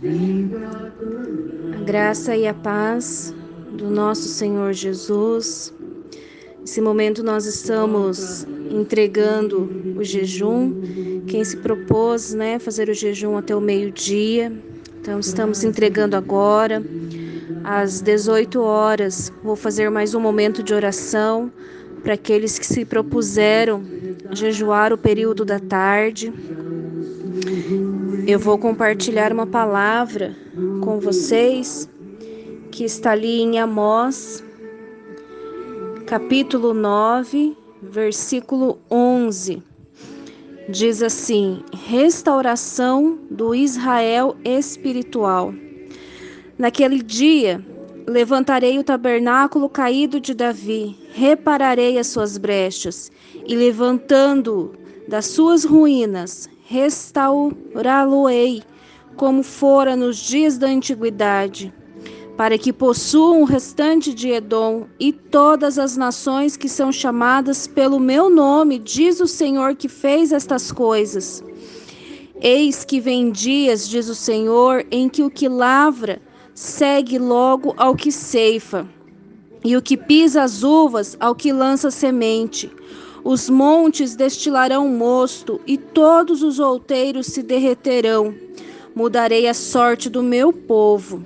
A graça e a paz do nosso Senhor Jesus. Nesse momento nós estamos entregando o jejum. Quem se propôs, né, fazer o jejum até o meio-dia. Então estamos entregando agora às 18 horas. Vou fazer mais um momento de oração para aqueles que se propuseram jejuar o período da tarde. Eu vou compartilhar uma palavra com vocês que está ali em Amós, capítulo 9, versículo 11. Diz assim: restauração do Israel espiritual. Naquele dia, levantarei o tabernáculo caído de Davi, repararei as suas brechas e levantando das suas ruínas, restaurá-lo-ei, como fora nos dias da antiguidade, para que possuam o restante de Edom e todas as nações que são chamadas pelo meu nome, diz o Senhor que fez estas coisas. Eis que vem dias, diz o Senhor, em que o que lavra segue logo ao que ceifa, e o que pisa as uvas ao que lança semente. Os montes destilarão mosto e todos os outeiros se derreterão. Mudarei a sorte do meu povo.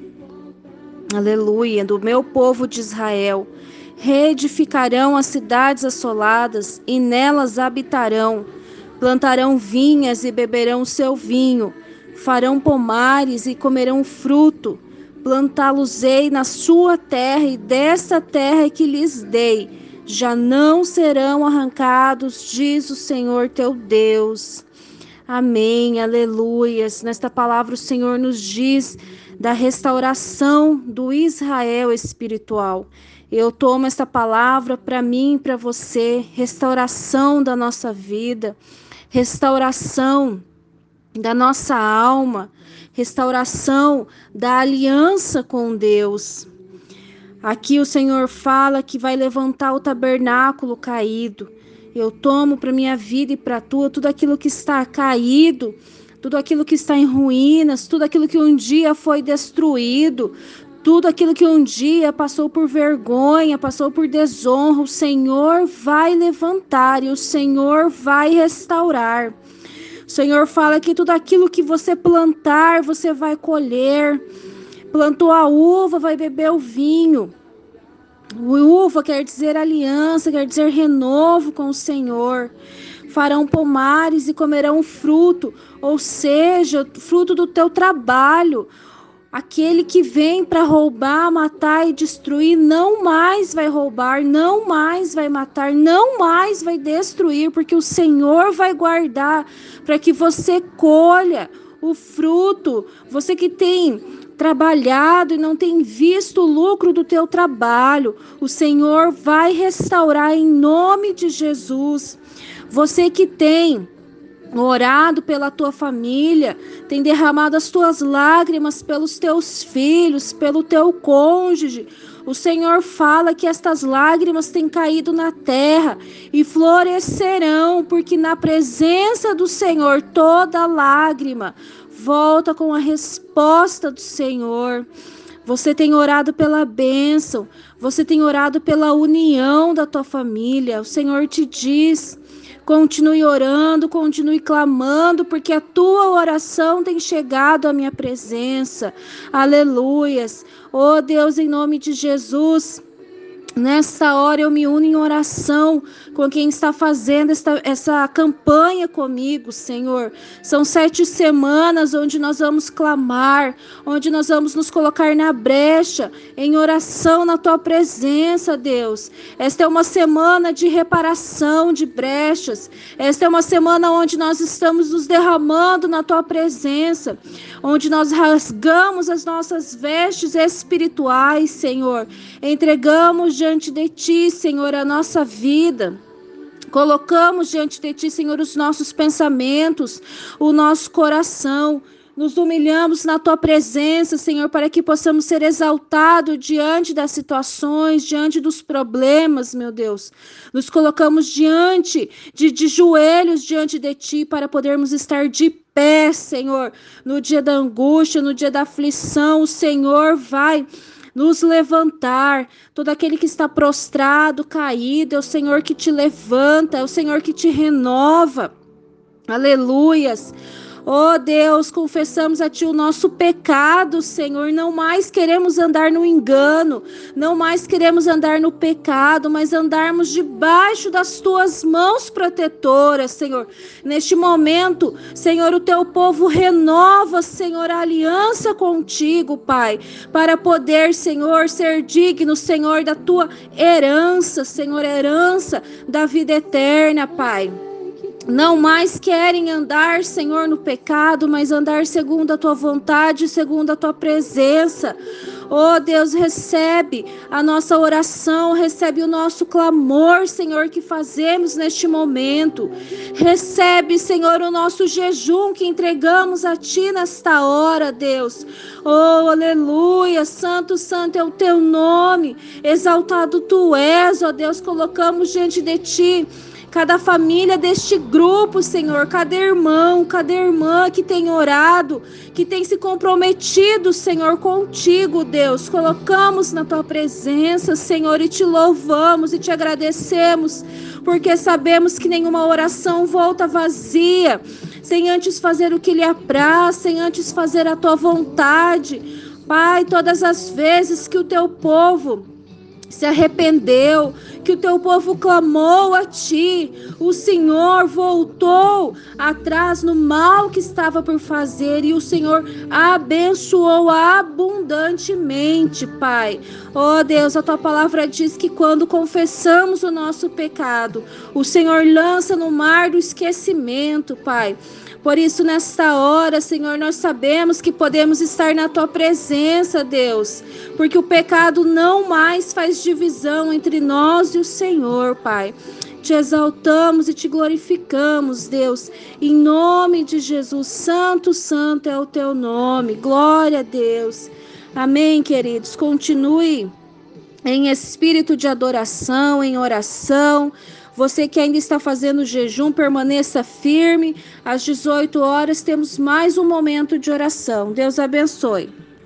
Aleluia, do meu povo de Israel. Reedificarão as cidades assoladas e nelas habitarão. Plantarão vinhas e beberão seu vinho. Farão pomares e comerão fruto. Plantá-los-ei na sua terra e dessa terra que lhes dei já não serão arrancados, diz o Senhor teu Deus. Amém, aleluias. Nesta palavra, o Senhor nos diz da restauração do Israel espiritual. Eu tomo esta palavra para mim e para você, restauração da nossa vida, restauração da nossa alma, restauração da aliança com Deus. Aqui o Senhor fala que vai levantar o tabernáculo caído. Eu tomo para minha vida e para tua tudo aquilo que está caído, tudo aquilo que está em ruínas, tudo aquilo que um dia foi destruído, tudo aquilo que um dia passou por vergonha, passou por desonra, o Senhor vai levantar e o Senhor vai restaurar. O Senhor fala que tudo aquilo que você plantar, você vai colher. Plantou a uva, vai beber o vinho. Uva quer dizer aliança, quer dizer renovo com o Senhor. Farão pomares e comerão fruto, ou seja, fruto do teu trabalho. Aquele que vem para roubar, matar e destruir não mais vai roubar, não mais vai matar, não mais vai destruir, porque o Senhor vai guardar para que você colha o fruto. Você que tem trabalhado e não tem visto o lucro do teu trabalho, o Senhor vai restaurar em nome de Jesus. Você que tem orado pela tua família, tem derramado as tuas lágrimas pelos teus filhos, pelo teu cônjuge. O Senhor fala que estas lágrimas têm caído na terra e florescerão, porque na presença do Senhor toda lágrima volta com a resposta do Senhor. Você tem orado pela bênção, você tem orado pela união da tua família. O Senhor te diz: continue orando, continue clamando, porque a tua oração tem chegado à minha presença. Aleluias. Oh Deus, em nome de Jesus. Nessa hora eu me uno em oração com quem está fazendo esta, essa campanha comigo, Senhor. São sete semanas onde nós vamos clamar, onde nós vamos nos colocar na brecha, em oração na tua presença, Deus. Esta é uma semana de reparação de brechas. Esta é uma semana onde nós estamos nos derramando na tua presença, onde nós rasgamos as nossas vestes espirituais, Senhor. Entregamos diante de Ti, Senhor, a nossa vida. Colocamos diante de Ti, Senhor, os nossos pensamentos, o nosso coração. Nos humilhamos na tua presença, Senhor, para que possamos ser exaltados diante das situações, diante dos problemas, meu Deus. Nos colocamos diante de, de joelhos diante de ti para podermos estar de pé, Senhor, no dia da angústia, no dia da aflição, o Senhor vai nos levantar. Todo aquele que está prostrado, caído, é o Senhor que te levanta, é o Senhor que te renova. Aleluias. Oh Deus, confessamos a Ti o nosso pecado, Senhor. Não mais queremos andar no engano, não mais queremos andar no pecado, mas andarmos debaixo das Tuas mãos protetoras, Senhor. Neste momento, Senhor, o Teu povo renova, Senhor, a aliança contigo, Pai, para poder, Senhor, ser digno, Senhor, da Tua herança, Senhor, herança da vida eterna, Pai não mais querem andar, Senhor, no pecado, mas andar segundo a tua vontade, segundo a tua presença. Oh Deus, recebe a nossa oração, recebe o nosso clamor, Senhor, que fazemos neste momento. Recebe, Senhor, o nosso jejum que entregamos a Ti nesta hora, Deus. Oh, aleluia, santo, santo é o Teu nome, exaltado Tu és, ó oh Deus, colocamos diante de Ti cada família deste grupo, Senhor, cada irmão, cada irmã que tem orado, que tem se comprometido, Senhor, contigo, Deus. Colocamos na tua presença, Senhor, e te louvamos e te agradecemos, porque sabemos que nenhuma oração volta vazia, sem antes fazer o que lhe apraz, sem antes fazer a tua vontade. Pai, todas as vezes que o teu povo se arrependeu, que o teu povo clamou a ti, o Senhor voltou atrás no mal que estava por fazer e o Senhor abençoou abundantemente, Pai. Oh Deus, a tua palavra diz que quando confessamos o nosso pecado, o Senhor lança no mar do esquecimento, Pai. Por isso, nesta hora, Senhor, nós sabemos que podemos estar na tua presença, Deus, porque o pecado não mais faz divisão entre nós e o Senhor, Pai. Te exaltamos e te glorificamos, Deus, em nome de Jesus. Santo, santo é o teu nome. Glória a Deus. Amém, queridos. Continue em espírito de adoração, em oração. Você que ainda está fazendo jejum, permaneça firme. Às 18 horas temos mais um momento de oração. Deus abençoe.